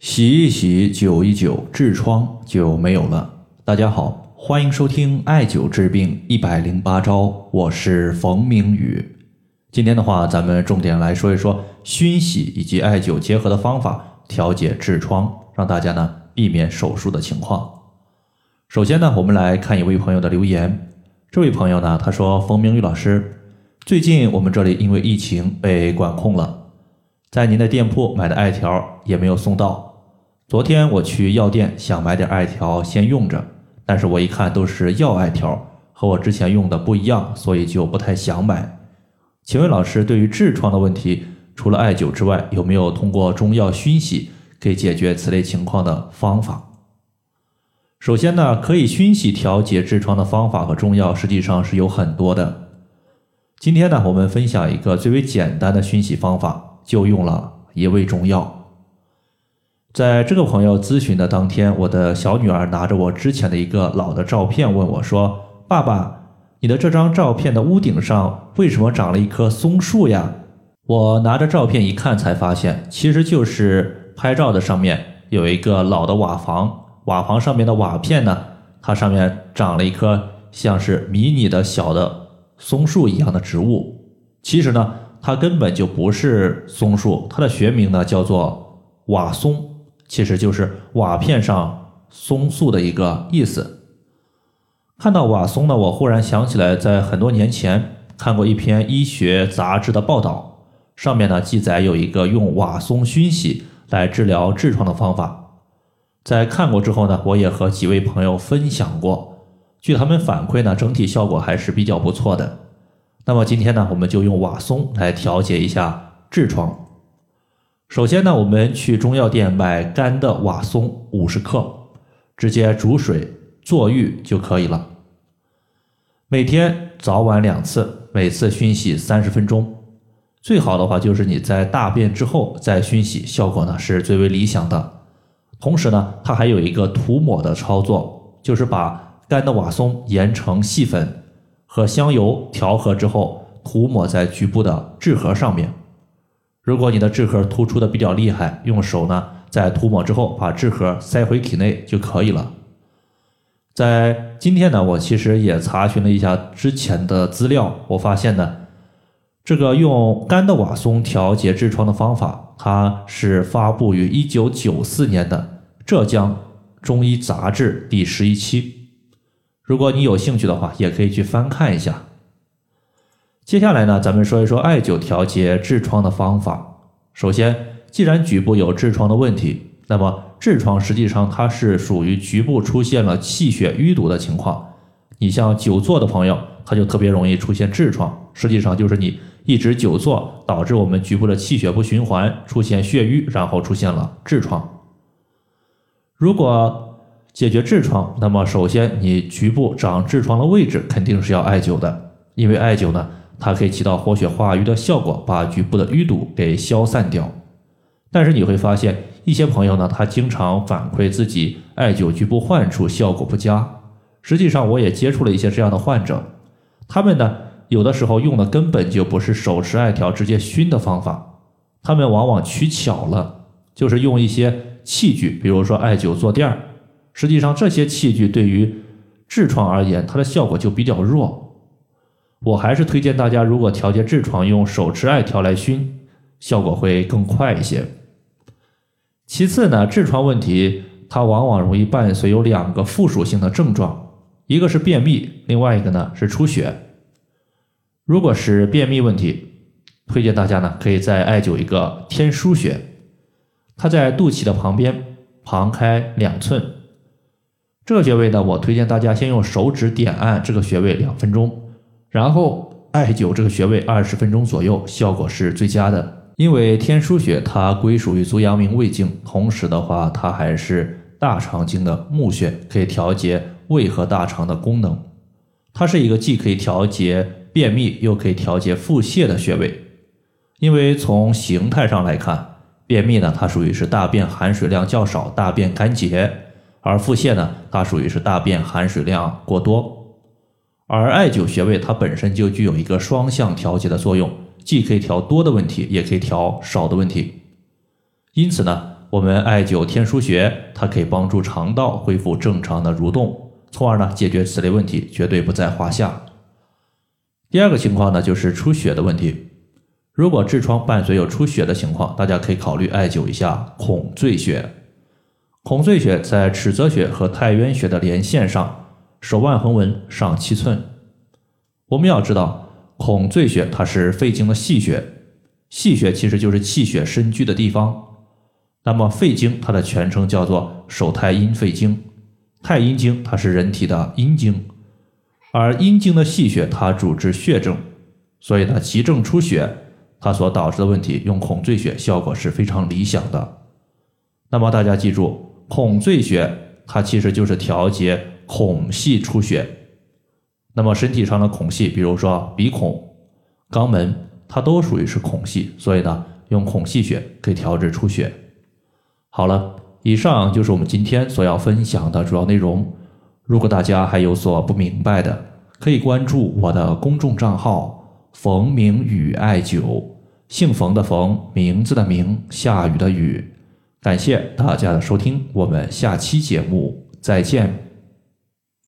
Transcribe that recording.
洗一洗，灸一灸，痔疮就没有了。大家好，欢迎收听艾灸治病一百零八招，我是冯明宇。今天的话，咱们重点来说一说熏洗以及艾灸结合的方法，调节痔疮，让大家呢避免手术的情况。首先呢，我们来看一位朋友的留言。这位朋友呢，他说：“冯明宇老师，最近我们这里因为疫情被管控了，在您的店铺买的艾条也没有送到。”昨天我去药店想买点艾条先用着，但是我一看都是药艾条，和我之前用的不一样，所以就不太想买。请问老师，对于痔疮的问题，除了艾灸之外，有没有通过中药熏洗可以解决此类情况的方法？首先呢，可以熏洗调节痔疮的方法和中药实际上是有很多的。今天呢，我们分享一个最为简单的熏洗方法，就用了一味中药。在这个朋友咨询的当天，我的小女儿拿着我之前的一个老的照片问我说：“爸爸，你的这张照片的屋顶上为什么长了一棵松树呀？”我拿着照片一看，才发现其实就是拍照的上面有一个老的瓦房，瓦房上面的瓦片呢，它上面长了一棵像是迷你的小的松树一样的植物。其实呢，它根本就不是松树，它的学名呢叫做瓦松。其实就是瓦片上松树的一个意思。看到瓦松呢，我忽然想起来，在很多年前看过一篇医学杂志的报道，上面呢记载有一个用瓦松熏洗来治疗痔疮的方法。在看过之后呢，我也和几位朋友分享过，据他们反馈呢，整体效果还是比较不错的。那么今天呢，我们就用瓦松来调节一下痔疮。首先呢，我们去中药店买干的瓦松五十克，直接煮水坐浴就可以了。每天早晚两次，每次熏洗三十分钟。最好的话就是你在大便之后再熏洗，效果呢是最为理想的。同时呢，它还有一个涂抹的操作，就是把干的瓦松研成细粉，和香油调和之后，涂抹在局部的痣核上面。如果你的痣核突出的比较厉害，用手呢在涂抹之后把痣核塞回体内就可以了。在今天呢，我其实也查询了一下之前的资料，我发现呢，这个用干的瓦松调节痔疮的方法，它是发布于一九九四年的《浙江中医杂志》第十一期。如果你有兴趣的话，也可以去翻看一下。接下来呢，咱们说一说艾灸调节痔疮的方法。首先，既然局部有痔疮的问题，那么痔疮实际上它是属于局部出现了气血淤堵的情况。你像久坐的朋友，他就特别容易出现痔疮，实际上就是你一直久坐，导致我们局部的气血不循环，出现血瘀，然后出现了痔疮。如果解决痔疮，那么首先你局部长痔疮的位置肯定是要艾灸的，因为艾灸呢。它可以起到活血化瘀的效果，把局部的淤堵给消散掉。但是你会发现，一些朋友呢，他经常反馈自己艾灸局部患处效果不佳。实际上，我也接触了一些这样的患者，他们呢，有的时候用的根本就不是手持艾条直接熏的方法，他们往往取巧了，就是用一些器具，比如说艾灸坐垫儿。实际上，这些器具对于痔疮而言，它的效果就比较弱。我还是推荐大家，如果调节痔疮，用手持艾条来熏，效果会更快一些。其次呢，痔疮问题它往往容易伴随有两个附属性的症状，一个是便秘，另外一个呢是出血。如果是便秘问题，推荐大家呢可以再艾灸一个天枢穴，它在肚脐的旁边，旁开两寸。这个穴位呢，我推荐大家先用手指点按这个穴位两分钟。然后艾灸这个穴位二十分钟左右，效果是最佳的。因为天枢穴它归属于足阳明胃经，同时的话它还是大肠经的募穴，可以调节胃和大肠的功能。它是一个既可以调节便秘又可以调节腹泻的穴位。因为从形态上来看，便秘呢它属于是大便含水量较少，大便干结；而腹泻呢它属于是大便含水量过多。而艾灸穴位它本身就具有一个双向调节的作用，既可以调多的问题，也可以调少的问题。因此呢，我们艾灸天枢穴，它可以帮助肠道恢复正常的蠕动，从而呢解决此类问题，绝对不在话下。第二个情况呢，就是出血的问题。如果痔疮伴随有出血的情况，大家可以考虑艾灸一下孔最穴。孔最穴在尺泽穴和太渊穴的连线上，手腕横纹上七寸。我们要知道，孔最穴它是肺经的细穴，细穴其实就是气血深居的地方。那么肺经它的全称叫做手太阴肺经，太阴经它是人体的阴经，而阴经的细穴它主治血症，所以呢急症出血。它所导致的问题，用孔最穴效果是非常理想的。那么大家记住，孔最穴它其实就是调节孔隙出血。那么身体上的孔隙，比如说鼻孔、肛门，它都属于是孔隙，所以呢，用孔隙穴可以调治出血。好了，以上就是我们今天所要分享的主要内容。如果大家还有所不明白的，可以关注我的公众账号“冯明宇艾灸”。姓冯的冯，名字的名，下雨的雨。感谢大家的收听，我们下期节目再见。